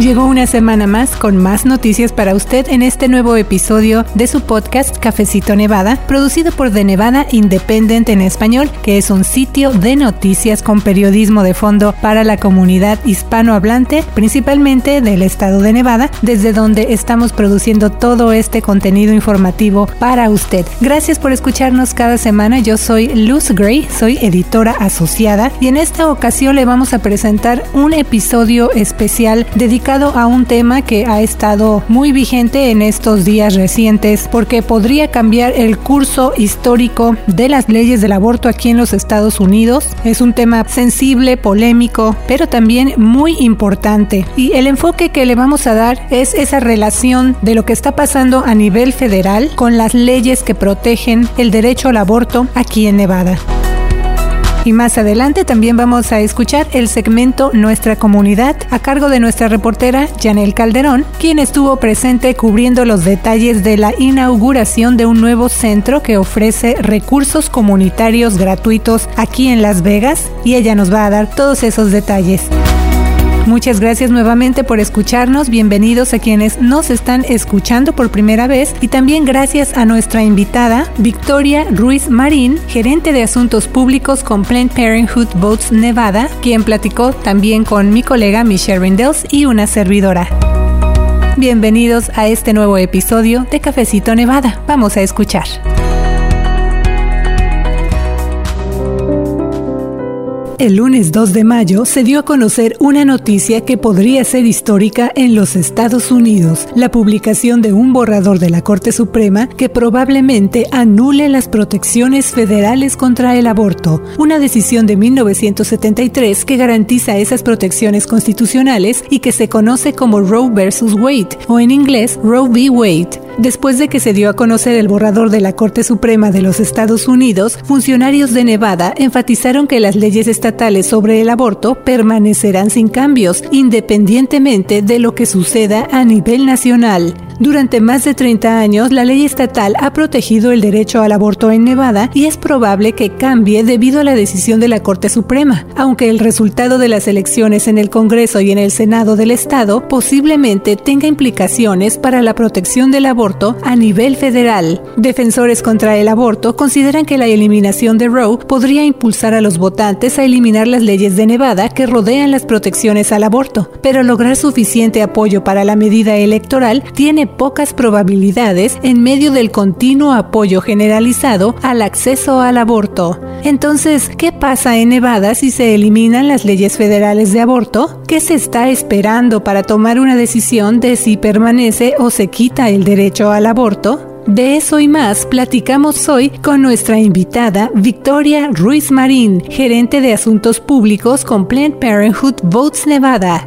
Llegó una semana más con más noticias para usted en este nuevo episodio de su podcast Cafecito Nevada, producido por The Nevada Independent en español, que es un sitio de noticias con periodismo de fondo para la comunidad hispanohablante, principalmente del estado de Nevada, desde donde estamos produciendo todo este contenido informativo para usted. Gracias por escucharnos cada semana. Yo soy Luz Gray, soy editora asociada y en esta ocasión le vamos a presentar un episodio especial dedicado a un tema que ha estado muy vigente en estos días recientes porque podría cambiar el curso histórico de las leyes del aborto aquí en los Estados Unidos. Es un tema sensible, polémico, pero también muy importante. Y el enfoque que le vamos a dar es esa relación de lo que está pasando a nivel federal con las leyes que protegen el derecho al aborto aquí en Nevada. Y más adelante también vamos a escuchar el segmento Nuestra Comunidad a cargo de nuestra reportera Janel Calderón, quien estuvo presente cubriendo los detalles de la inauguración de un nuevo centro que ofrece recursos comunitarios gratuitos aquí en Las Vegas y ella nos va a dar todos esos detalles. Muchas gracias nuevamente por escucharnos, bienvenidos a quienes nos están escuchando por primera vez y también gracias a nuestra invitada Victoria Ruiz Marín, gerente de asuntos públicos con Planned Parenthood Boats Nevada, quien platicó también con mi colega Michelle Rindels y una servidora. Bienvenidos a este nuevo episodio de Cafecito Nevada. Vamos a escuchar. El lunes 2 de mayo se dio a conocer una noticia que podría ser histórica en los Estados Unidos, la publicación de un borrador de la Corte Suprema que probablemente anule las protecciones federales contra el aborto, una decisión de 1973 que garantiza esas protecciones constitucionales y que se conoce como Roe vs. Wade o en inglés Roe v. Wade. Después de que se dio a conocer el borrador de la Corte Suprema de los Estados Unidos, funcionarios de Nevada enfatizaron que las leyes estatales sobre el aborto permanecerán sin cambios, independientemente de lo que suceda a nivel nacional. Durante más de 30 años, la ley estatal ha protegido el derecho al aborto en Nevada y es probable que cambie debido a la decisión de la Corte Suprema, aunque el resultado de las elecciones en el Congreso y en el Senado del Estado posiblemente tenga implicaciones para la protección del aborto a nivel federal. Defensores contra el aborto consideran que la eliminación de Roe podría impulsar a los votantes a eliminar las leyes de Nevada que rodean las protecciones al aborto, pero lograr suficiente apoyo para la medida electoral tiene pocas probabilidades en medio del continuo apoyo generalizado al acceso al aborto. Entonces, ¿qué pasa en Nevada si se eliminan las leyes federales de aborto? ¿Qué se está esperando para tomar una decisión de si permanece o se quita el derecho al aborto? De eso y más platicamos hoy con nuestra invitada Victoria Ruiz Marín, gerente de asuntos públicos con Planned Parenthood Votes Nevada.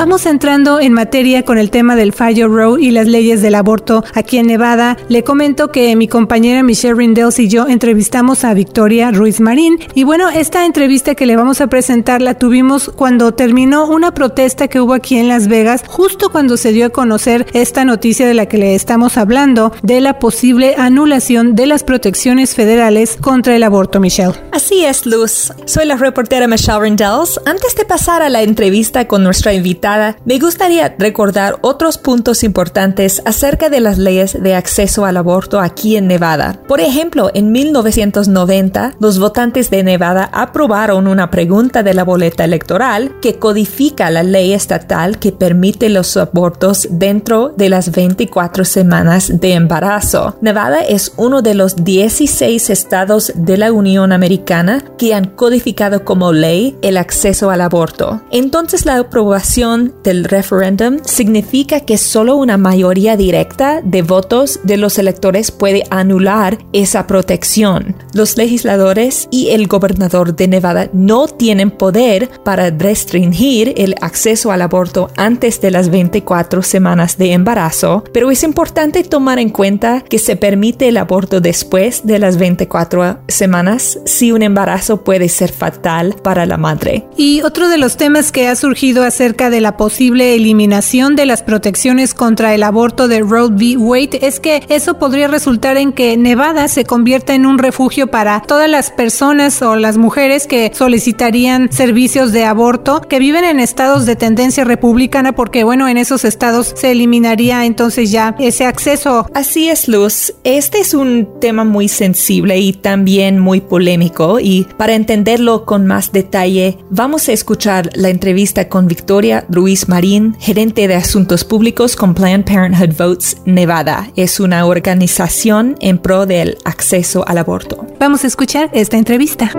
Vamos entrando en materia con el tema del fallo Roe y las leyes del aborto aquí en Nevada. Le comento que mi compañera Michelle Rindels y yo entrevistamos a Victoria Ruiz Marín. Y bueno, esta entrevista que le vamos a presentar la tuvimos cuando terminó una protesta que hubo aquí en Las Vegas, justo cuando se dio a conocer esta noticia de la que le estamos hablando, de la posible anulación de las protecciones federales contra el aborto, Michelle. Así es, Luz. Soy la reportera Michelle Rindels. Antes de pasar a la entrevista con nuestra invitada, me gustaría recordar otros puntos importantes acerca de las leyes de acceso al aborto aquí en Nevada. Por ejemplo, en 1990, los votantes de Nevada aprobaron una pregunta de la boleta electoral que codifica la ley estatal que permite los abortos dentro de las 24 semanas de embarazo. Nevada es uno de los 16 estados de la Unión Americana que han codificado como ley el acceso al aborto. Entonces la aprobación del referéndum significa que solo una mayoría directa de votos de los electores puede anular esa protección. Los legisladores y el gobernador de Nevada no tienen poder para restringir el acceso al aborto antes de las 24 semanas de embarazo, pero es importante tomar en cuenta que se permite el aborto después de las 24 semanas si un embarazo puede ser fatal para la madre. Y otro de los temas que ha surgido acerca de la posible eliminación de las protecciones contra el aborto de Roe v. Wade es que eso podría resultar en que Nevada se convierta en un refugio para todas las personas o las mujeres que solicitarían servicios de aborto que viven en estados de tendencia republicana porque bueno, en esos estados se eliminaría entonces ya ese acceso. Así es, Luz. Este es un tema muy sensible y también muy polémico y para entenderlo con más detalle, vamos a escuchar la entrevista con Victoria Ruiz Marín, gerente de asuntos públicos con Planned Parenthood Votes Nevada. Es una organización en pro del acceso al aborto. Vamos a escuchar esta entrevista.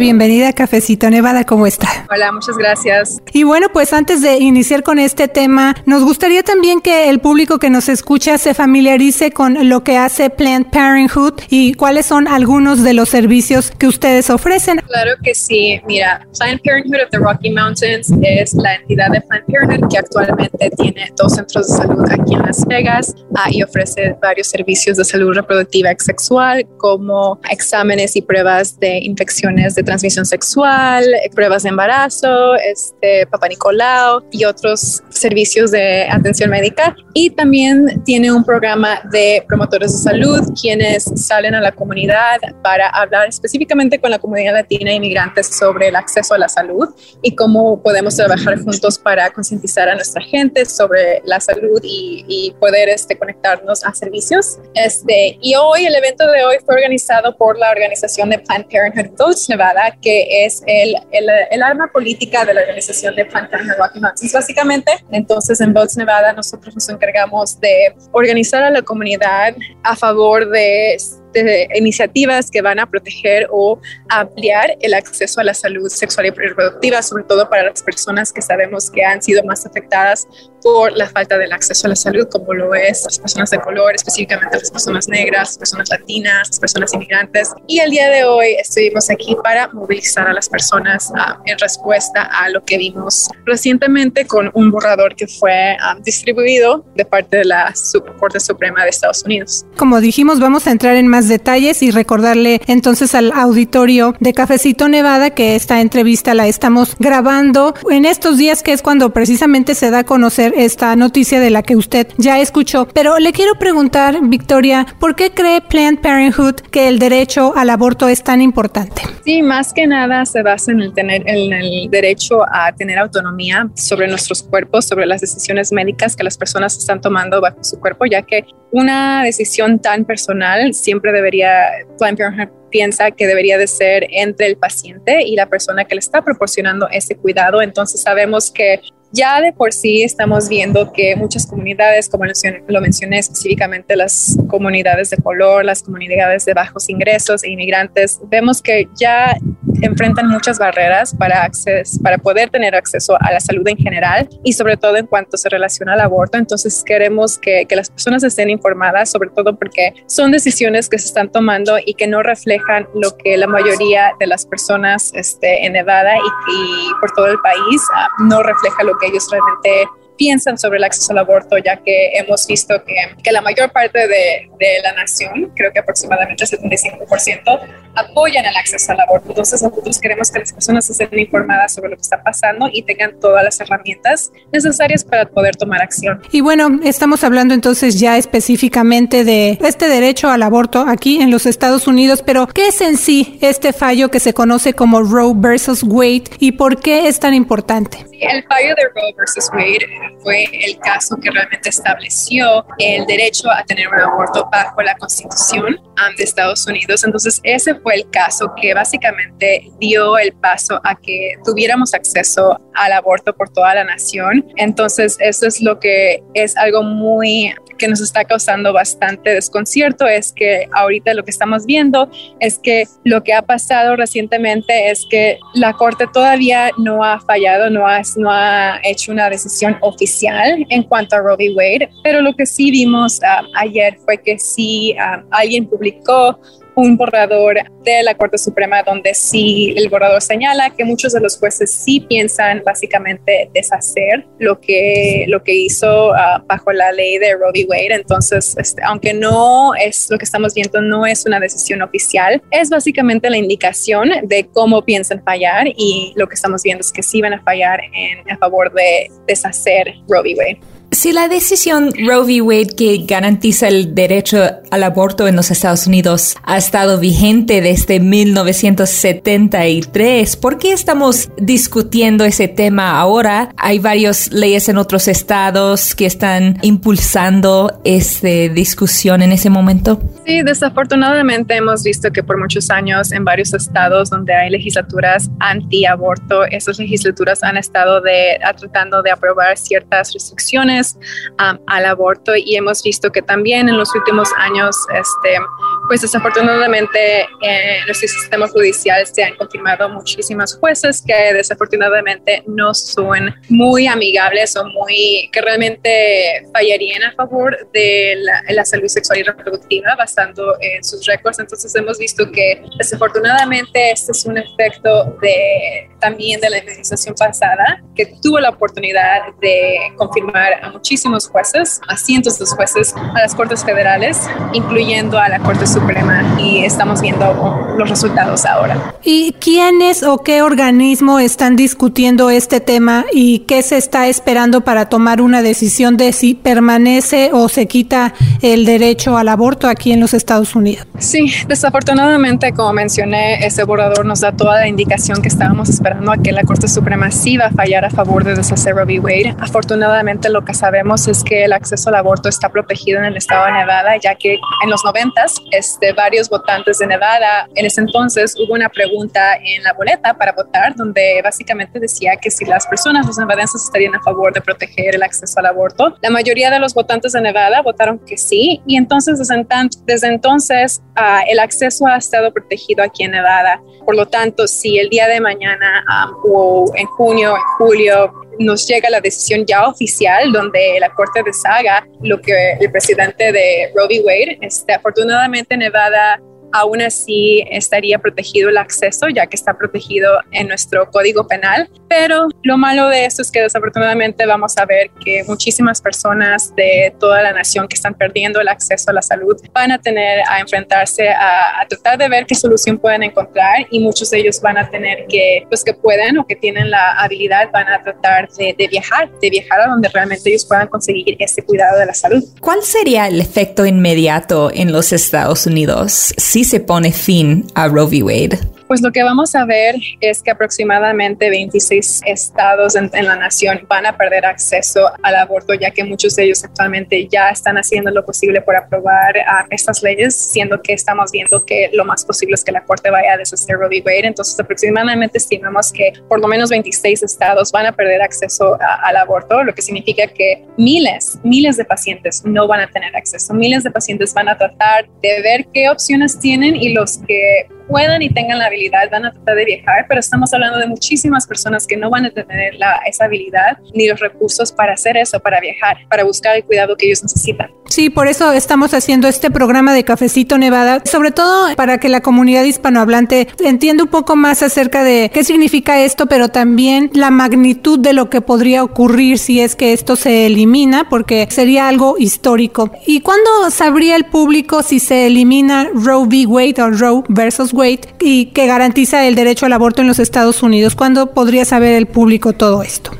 Bienvenida a Cafecito Nevada, ¿cómo está? Hola, muchas gracias. Y bueno, pues antes de iniciar con este tema, nos gustaría también que el público que nos escucha se familiarice con lo que hace Planned Parenthood y cuáles son algunos de los servicios que ustedes ofrecen. Claro que sí. Mira, Planned Parenthood of the Rocky Mountains es la entidad de Planned Parenthood que actualmente tiene dos centros de salud aquí en Las Vegas ah, y ofrece varios servicios de salud reproductiva y sexual como exámenes y pruebas de infecciones de transmisión sexual, pruebas de embarazo, este, Papa Nicolau y otros servicios de atención médica. Y también tiene un programa de promotores de salud, quienes salen a la comunidad para hablar específicamente con la comunidad latina e inmigrantes sobre el acceso a la salud y cómo podemos trabajar juntos para concientizar a nuestra gente sobre la salud y, y poder este, conectarnos a servicios. Este, y hoy, el evento de hoy fue organizado por la organización de Planned Parenthood Votes Nevada que es el, el, arma política de la organización de Planned Parenthood Rocky Mountains. Básicamente, entonces en Votes Nevada nosotros nos encargamos de organizar a la comunidad a favor de de iniciativas que van a proteger o ampliar el acceso a la salud sexual y reproductiva, sobre todo para las personas que sabemos que han sido más afectadas por la falta del acceso a la salud, como lo es las personas de color, específicamente las personas negras, las personas latinas, las personas inmigrantes. Y el día de hoy estuvimos aquí para movilizar a las personas ah, en respuesta a lo que vimos recientemente con un borrador que fue ah, distribuido de parte de la Corte Suprema de Estados Unidos. Como dijimos, vamos a entrar en más detalles y recordarle entonces al auditorio de Cafecito Nevada que esta entrevista la estamos grabando en estos días que es cuando precisamente se da a conocer esta noticia de la que usted ya escuchó. Pero le quiero preguntar, Victoria, ¿por qué cree Planned Parenthood que el derecho al aborto es tan importante? Sí, más que nada se basa en el, tener, en el derecho a tener autonomía sobre nuestros cuerpos, sobre las decisiones médicas que las personas están tomando bajo su cuerpo, ya que una decisión tan personal siempre debería, Planned Parenthood piensa que debería de ser entre el paciente y la persona que le está proporcionando ese cuidado. Entonces sabemos que ya de por sí estamos viendo que muchas comunidades, como lo mencioné específicamente, las comunidades de color, las comunidades de bajos ingresos e inmigrantes, vemos que ya enfrentan muchas barreras para, acceso, para poder tener acceso a la salud en general y sobre todo en cuanto se relaciona al aborto. Entonces queremos que, que las personas estén informadas, sobre todo porque son decisiones que se están tomando y que no reflejan lo que la mayoría de las personas este, en Nevada y, y por todo el país uh, no refleja lo que ellos realmente piensan sobre el acceso al aborto, ya que hemos visto que, que la mayor parte de, de, la nación, creo que aproximadamente el 75%, apoyan el acceso al aborto. Entonces nosotros queremos que las personas estén informadas sobre lo que está pasando y tengan todas las herramientas necesarias para poder tomar acción. Y bueno, estamos hablando entonces ya específicamente de este derecho al aborto aquí en los Estados Unidos, pero ¿qué es en sí este fallo que se conoce como Roe versus Wade y por qué es tan importante? El fallo de Roe versus Wade fue el caso que realmente estableció el derecho a tener un aborto bajo la Constitución de Estados Unidos. Entonces, ese fue el caso que básicamente dio el paso a que tuviéramos acceso al aborto por toda la nación. Entonces, eso es lo que es algo muy que nos está causando bastante desconcierto es que ahorita lo que estamos viendo es que lo que ha pasado recientemente es que la Corte todavía no ha fallado, no ha, no ha hecho una decisión oficial en cuanto a Roe v. Wade, pero lo que sí vimos ah, ayer fue que sí ah, alguien publicó un borrador de la Corte Suprema donde sí el borrador señala que muchos de los jueces sí piensan básicamente deshacer lo que, lo que hizo ah, bajo la ley de Roe v. Wade. Entonces, este, aunque no es lo que estamos viendo, no es una decisión oficial, es básicamente la indicación de cómo piensan fallar y lo que estamos viendo es que sí van a fallar en, a favor de deshacer Roe v. Wade. Si la decisión Roe v. Wade que garantiza el derecho al aborto en los Estados Unidos ha estado vigente desde 1973, ¿por qué estamos discutiendo ese tema ahora? Hay varias leyes en otros estados que están impulsando esta discusión en ese momento. Sí, desafortunadamente hemos visto que por muchos años en varios estados donde hay legislaturas anti-aborto, esas legislaturas han estado de, tratando de aprobar ciertas restricciones al aborto y hemos visto que también en los últimos años, este, pues desafortunadamente en nuestro sistema judicial se han confirmado muchísimas jueces que desafortunadamente no son muy amigables o muy que realmente fallarían a favor de la, la salud sexual y reproductiva basando en sus récords. Entonces hemos visto que desafortunadamente este es un efecto de también de la administración pasada que tuvo la oportunidad de confirmar a muchísimos jueces, a cientos de jueces, a las Cortes Federales, incluyendo a la Corte Suprema, y estamos viendo los resultados ahora. ¿Y quiénes o qué organismo están discutiendo este tema y qué se está esperando para tomar una decisión de si permanece o se quita el derecho al aborto aquí en los Estados Unidos? Sí, desafortunadamente, como mencioné, ese borrador nos da toda la indicación que estábamos esperando a que la Corte Suprema sí va a fallar a favor de deshacer Roe v. Wade. Afortunadamente, lo que sabemos es que el acceso al aborto está protegido en el estado de Nevada, ya que en los noventas, este, varios votantes de Nevada, en ese entonces hubo una pregunta en la boleta para votar donde básicamente decía que si las personas, los nevadenses, estarían a favor de proteger el acceso al aborto. La mayoría de los votantes de Nevada votaron que sí y entonces desde, desde entonces uh, el acceso ha estado protegido aquí en Nevada. Por lo tanto, si el día de mañana um, o en junio, en julio, nos llega la decisión ya oficial donde la Corte deshaga lo que el presidente de Roe v. Wade, este, afortunadamente Nevada aún así estaría protegido el acceso, ya que está protegido en nuestro código penal. Pero lo malo de esto es que desafortunadamente vamos a ver que muchísimas personas de toda la nación que están perdiendo el acceso a la salud van a tener a enfrentarse a, tratar de ver qué solución pueden encontrar y muchos de ellos van a tener que, los que pueden o que tienen la habilidad, van a tratar de, viajar, de viajar a donde realmente ellos puedan conseguir ese cuidado de la salud. ¿Cuál sería el efecto inmediato en los Estados Unidos se pone fin a Roe v. Wade? Pues lo que vamos a ver es que aproximadamente 26 estados en, la nación van a perder acceso al aborto, ya que muchos de ellos actualmente ya están haciendo lo posible por aprobar uh, estas leyes, siendo que estamos viendo que lo más posible es que la Corte vaya a deshacer Roe v. Wade. Entonces, aproximadamente estimamos que por lo menos 26 estados van a perder acceso al aborto, lo que significa que miles, miles de pacientes no van a tener acceso. Miles de pacientes van a tratar de ver qué opciones tienen y los que puedan y tengan la habilidad van a tratar de viajar, pero estamos hablando de muchísimas personas que no van a tener la, esa habilidad ni los recursos para hacer eso, para viajar, para buscar el cuidado que ellos necesitan. Sí, por eso estamos haciendo este programa de Cafecito Nevada, sobre todo para que la comunidad hispanohablante entienda un poco más acerca de qué significa esto, pero también la magnitud de lo que podría ocurrir si es que esto se elimina, porque sería algo histórico. ¿Y cuándo sabría el público si se elimina Roe v. Wade o Roe versus Wade? y que garantiza el derecho al aborto en los Estados Unidos. ¿Cuándo podría saber el público todo esto?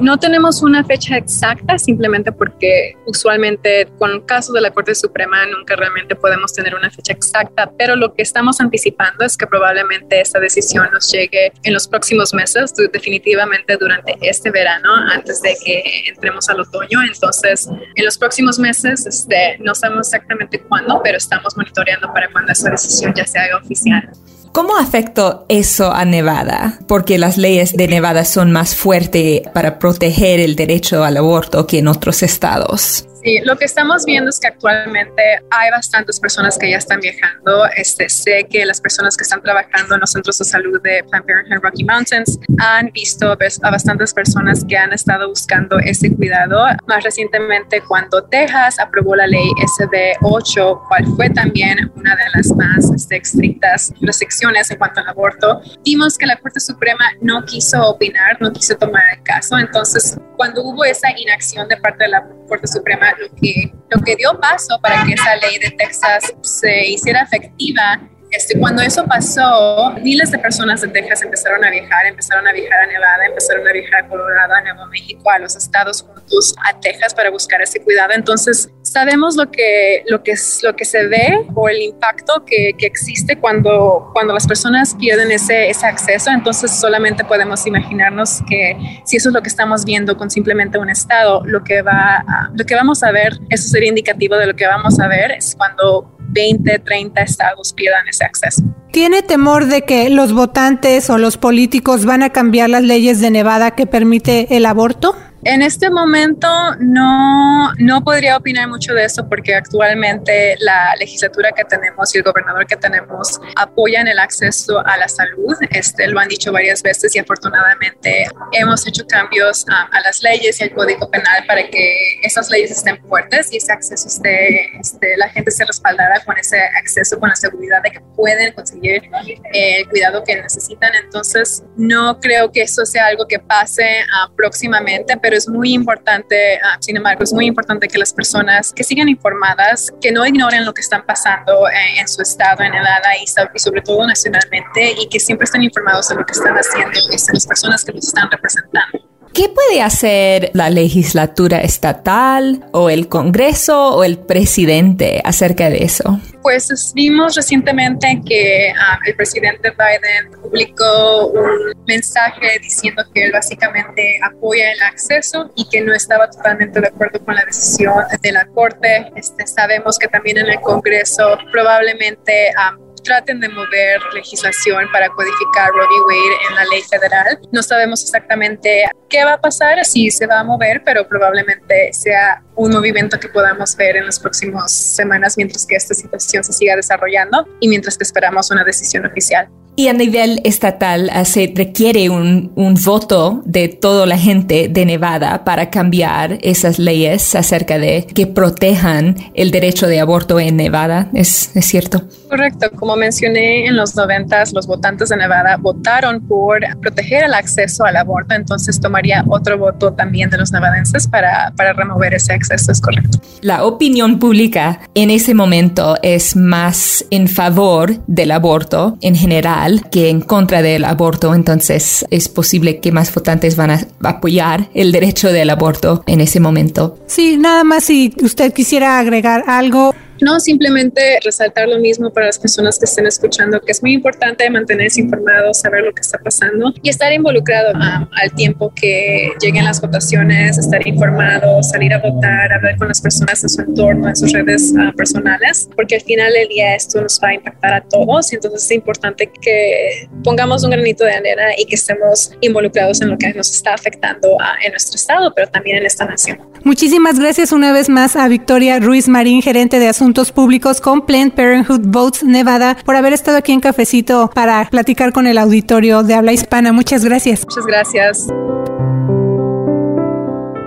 No tenemos una fecha exacta, simplemente porque usualmente con casos de la Corte Suprema nunca realmente podemos tener una fecha exacta, pero lo que estamos anticipando es que probablemente esta decisión nos llegue en los próximos meses, definitivamente durante este verano, antes de que entremos al otoño. Entonces, en los próximos meses, este, no sabemos exactamente cuándo, pero estamos monitoreando para cuando esa decisión ya se haga oficial. ¿Cómo afectó eso a Nevada? Porque las leyes de Nevada son más fuertes para proteger el derecho al aborto que en otros estados. Sí, lo que estamos viendo es que actualmente hay bastantes personas que ya están viajando. Este, sé que las personas que están trabajando en los centros de salud de Planned Parenthood Rocky Mountains han visto a bastantes personas que han estado buscando ese cuidado. Más recientemente, cuando Texas aprobó la ley SB 8, cual fue también una de las más este, estrictas restricciones en cuanto al aborto, vimos que la Corte Suprema no quiso opinar, no quiso tomar el caso. Entonces, cuando hubo esa inacción de parte de la Corte Suprema, lo que, lo que dio paso para que esa ley de Texas se hiciera efectiva este, cuando eso pasó, miles de personas de Texas empezaron a viajar, empezaron a viajar a Nevada, empezaron a viajar a Colorado, a Nuevo México, a los estados juntos a Texas para buscar ese cuidado. Entonces, sabemos lo que, que, lo que se ve o el impacto que, que existe cuando, cuando las personas pierden ese, ese acceso. Entonces, solamente podemos imaginarnos que si eso es lo que estamos viendo con simplemente un estado, lo que, va lo que vamos a ver, eso sería indicativo de lo que vamos a ver es cuando 20, 30 estados pierdan ese acceso. ¿Tiene temor de que los votantes o los políticos van a cambiar las leyes de Nevada que permite el aborto? En este momento no, no podría opinar mucho de eso porque actualmente la legislatura que tenemos y el gobernador que tenemos apoyan el acceso a la salud. Este, lo han dicho varias veces y afortunadamente hemos hecho cambios a, a las leyes y al código penal para que esas leyes estén fuertes y ese acceso esté, este, la gente se respaldara con ese acceso, con la seguridad de que pueden conseguir el cuidado que necesitan. Entonces, no creo que eso sea algo que pase uh, próximamente, pero es muy importante, ah, sin embargo, es muy importante que las personas que sigan informadas, que no ignoren lo que están pasando en, en su estado, en el ADA y, y, sobre todo nacionalmente y que siempre estén informados de lo que están haciendo las personas que los están representando. ¿Qué puede hacer la legislatura estatal o el Congreso o el presidente acerca de eso? Pues vimos recientemente que um, el presidente Biden publicó un mensaje diciendo que él básicamente apoya el acceso y que no estaba totalmente de acuerdo con la decisión de la Corte. Este, sabemos que también en el Congreso probablemente um, traten de mover legislación para codificar v. Wade en la ley federal. No sabemos exactamente qué va a pasar, si se va a mover, pero probablemente sea un movimiento que podamos ver en las próximas semanas mientras que esta situación se siga desarrollando y mientras que esperamos una decisión oficial. Y a nivel estatal se requiere un, un, voto de toda la gente de Nevada para cambiar esas leyes acerca de que protejan el derecho de aborto en Nevada. ¿Es, es cierto? Correcto. Como mencioné, en los 90 los votantes de Nevada votaron por proteger el acceso al aborto, entonces tomaría otro voto también de los nevadenses para, para remover ese acceso. Es correcto. La opinión pública en ese momento es más en favor del aborto en general que en contra del aborto, entonces es posible que más votantes van a apoyar el derecho del aborto en ese momento. Sí, nada más si usted quisiera agregar algo. No, simplemente resaltar lo mismo para las personas que estén escuchando, que es muy importante mantenerse informados, saber lo que está pasando y estar involucrado um, al tiempo que lleguen las votaciones, estar informado, salir a votar, hablar con las personas en su entorno, en sus redes uh, personales, porque al final del día esto nos va a impactar a todos y entonces es importante que pongamos un granito de arena y que estemos involucrados en lo que nos está afectando uh, en nuestro estado, pero también en esta nación. Muchísimas gracias una vez más a Victoria Ruiz Marín, gerente de Asuntos Públicos con Planned Parenthood Votes Nevada por haber estado aquí en Cafecito para platicar con el auditorio de habla hispana. Muchas gracias. Muchas gracias.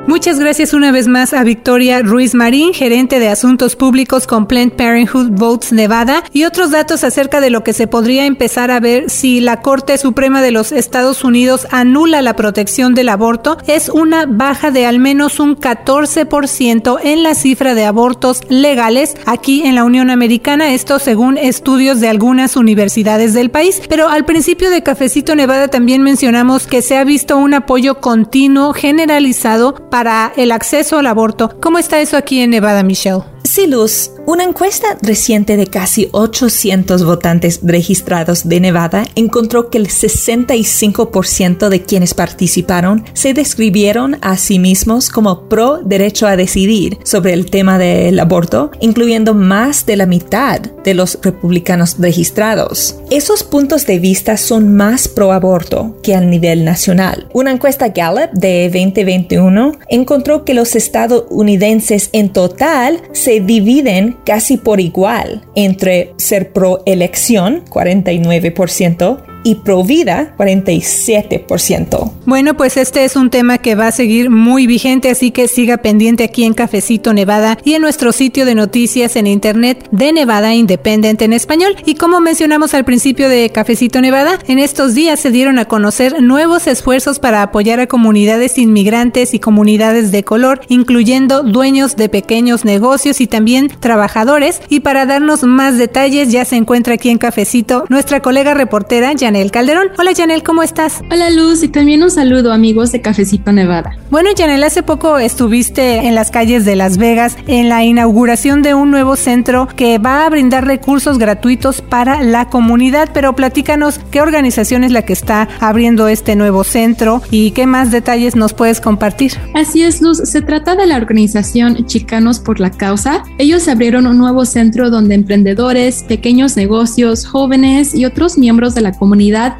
Muchas gracias una vez más a Victoria Ruiz Marín, gerente de asuntos públicos con Planned Parenthood Votes Nevada, y otros datos acerca de lo que se podría empezar a ver si la Corte Suprema de los Estados Unidos anula la protección del aborto es una baja de al menos un 14% en la cifra de abortos legales aquí en la Unión Americana, esto según estudios de algunas universidades del país. Pero al principio de Cafecito Nevada también mencionamos que se ha visto un apoyo continuo generalizado para el acceso al aborto. ¿Cómo está eso aquí en Nevada, Michelle? Sí, Luz, una encuesta reciente de casi 800 votantes registrados de Nevada encontró que el 65% de quienes participaron se describieron a sí mismos como pro derecho a decidir sobre el tema del aborto, incluyendo más de la mitad de los republicanos registrados. Esos puntos de vista son más pro aborto que al nivel nacional. Una encuesta Gallup de 2021 encontró que los estadounidenses en total se dividen casi por igual entre ser pro elección, 49%, y Provida 47%. Bueno, pues este es un tema que va a seguir muy vigente, así que siga pendiente aquí en Cafecito Nevada y en nuestro sitio de noticias en internet de Nevada Independent en español. Y como mencionamos al principio de Cafecito Nevada, en estos días se dieron a conocer nuevos esfuerzos para apoyar a comunidades inmigrantes y comunidades de color, incluyendo dueños de pequeños negocios y también trabajadores. Y para darnos más detalles ya se encuentra aquí en Cafecito nuestra colega reportera Janet Calderón. Hola Janel, ¿cómo estás? Hola Luz y también un saludo amigos de Cafecito Nevada. Bueno Janel, hace poco estuviste en las calles de Las Vegas en la inauguración de un nuevo centro que va a brindar recursos gratuitos para la comunidad, pero platícanos qué organización es la que está abriendo este nuevo centro y qué más detalles nos puedes compartir. Así es Luz, se trata de la organización Chicanos por la Causa. Ellos abrieron un nuevo centro donde emprendedores, pequeños negocios, jóvenes y otros miembros de la comunidad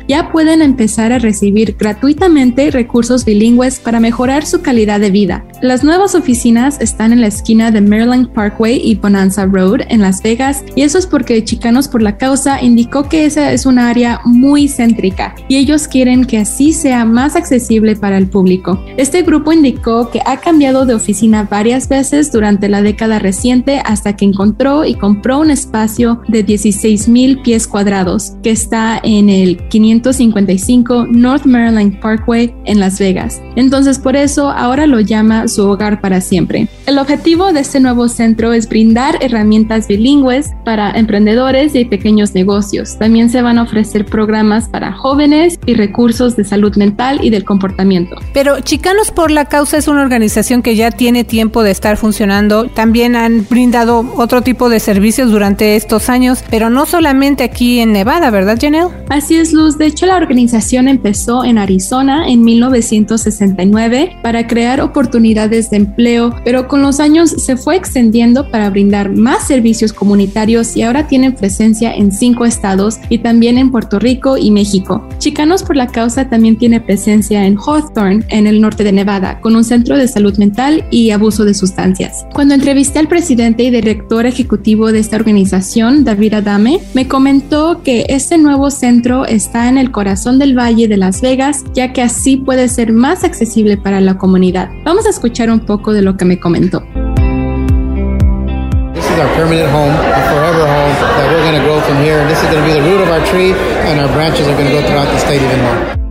ya pueden empezar a recibir gratuitamente recursos bilingües para mejorar su calidad de vida. Las nuevas oficinas están en la esquina de Maryland Parkway y Bonanza Road en Las Vegas y eso es porque Chicanos por la Causa indicó que esa es un área muy céntrica y ellos quieren que así sea más accesible para el público. Este grupo indicó que ha cambiado de oficina varias veces durante la década reciente hasta que encontró y compró un espacio de 16 mil pies cuadrados que está en el 555 North Maryland Parkway en Las Vegas. Entonces por eso ahora lo llama su hogar para siempre. El objetivo de este nuevo centro es brindar herramientas bilingües para emprendedores y pequeños negocios. También se van a ofrecer programas para jóvenes y recursos de salud mental y del comportamiento. Pero Chicanos por la Causa es una organización que ya tiene tiempo de estar funcionando. También han brindado otro tipo de servicios durante estos años, pero no solamente aquí en Nevada, ¿verdad, Janelle? Así Luz. De hecho, la organización empezó en Arizona en 1969 para crear oportunidades de empleo, pero con los años se fue extendiendo para brindar más servicios comunitarios y ahora tienen presencia en cinco estados y también en Puerto Rico y México. Chicanos por la Causa también tiene presencia en Hawthorne, en el norte de Nevada, con un centro de salud mental y abuso de sustancias. Cuando entrevisté al presidente y director ejecutivo de esta organización, David Adame, me comentó que este nuevo centro está en el corazón del Valle de Las Vegas, ya que así puede ser más accesible para la comunidad. Vamos a escuchar un poco de lo que me comentó. This is our permanent home, a forever home that we're going to grow from here. And this is going to be the root of our tree, and our branches are going to go throughout the state even more.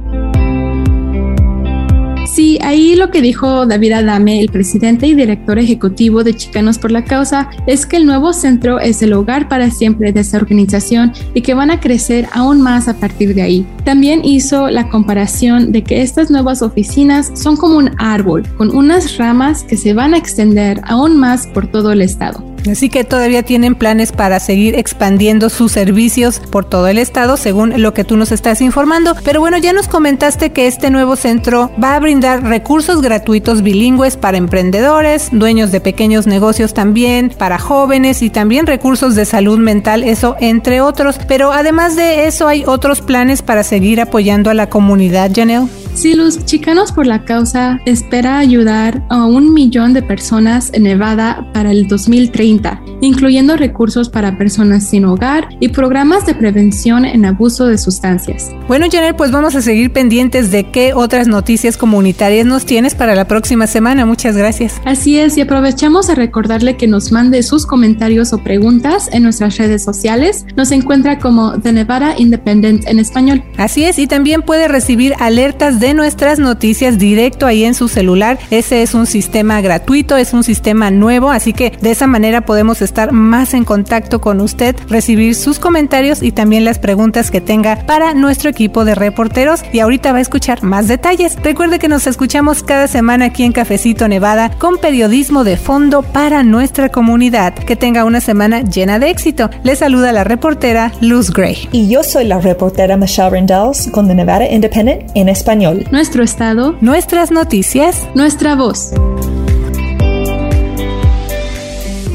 Ahí lo que dijo David Adame, el presidente y director ejecutivo de Chicanos por la Causa, es que el nuevo centro es el hogar para siempre de esta organización y que van a crecer aún más a partir de ahí. También hizo la comparación de que estas nuevas oficinas son como un árbol, con unas ramas que se van a extender aún más por todo el estado. Así que todavía tienen planes para seguir expandiendo sus servicios por todo el estado, según lo que tú nos estás informando. Pero bueno, ya nos comentaste que este nuevo centro va a brindar recursos gratuitos bilingües para emprendedores, dueños de pequeños negocios también, para jóvenes y también recursos de salud mental, eso entre otros. Pero además de eso hay otros planes para seguir apoyando a la comunidad, Janelle. Sí, los Chicanos por la Causa espera ayudar a un millón de personas en Nevada para el 2030, incluyendo recursos para personas sin hogar y programas de prevención en abuso de sustancias. Bueno, Janel, pues vamos a seguir pendientes de qué otras noticias comunitarias nos tienes para la próxima semana. Muchas gracias. Así es, y aprovechamos a recordarle que nos mande sus comentarios o preguntas en nuestras redes sociales. Nos encuentra como The Nevada Independent en español. Así es, y también puede recibir alertas de de nuestras noticias directo ahí en su celular. Ese es un sistema gratuito, es un sistema nuevo, así que de esa manera podemos estar más en contacto con usted, recibir sus comentarios y también las preguntas que tenga para nuestro equipo de reporteros. Y ahorita va a escuchar más detalles. Recuerde que nos escuchamos cada semana aquí en Cafecito Nevada con periodismo de fondo para nuestra comunidad. Que tenga una semana llena de éxito. Le saluda la reportera Luz Gray. Y yo soy la reportera Michelle Rendells con The Nevada Independent en español. Nuestro estado, nuestras noticias, nuestra voz.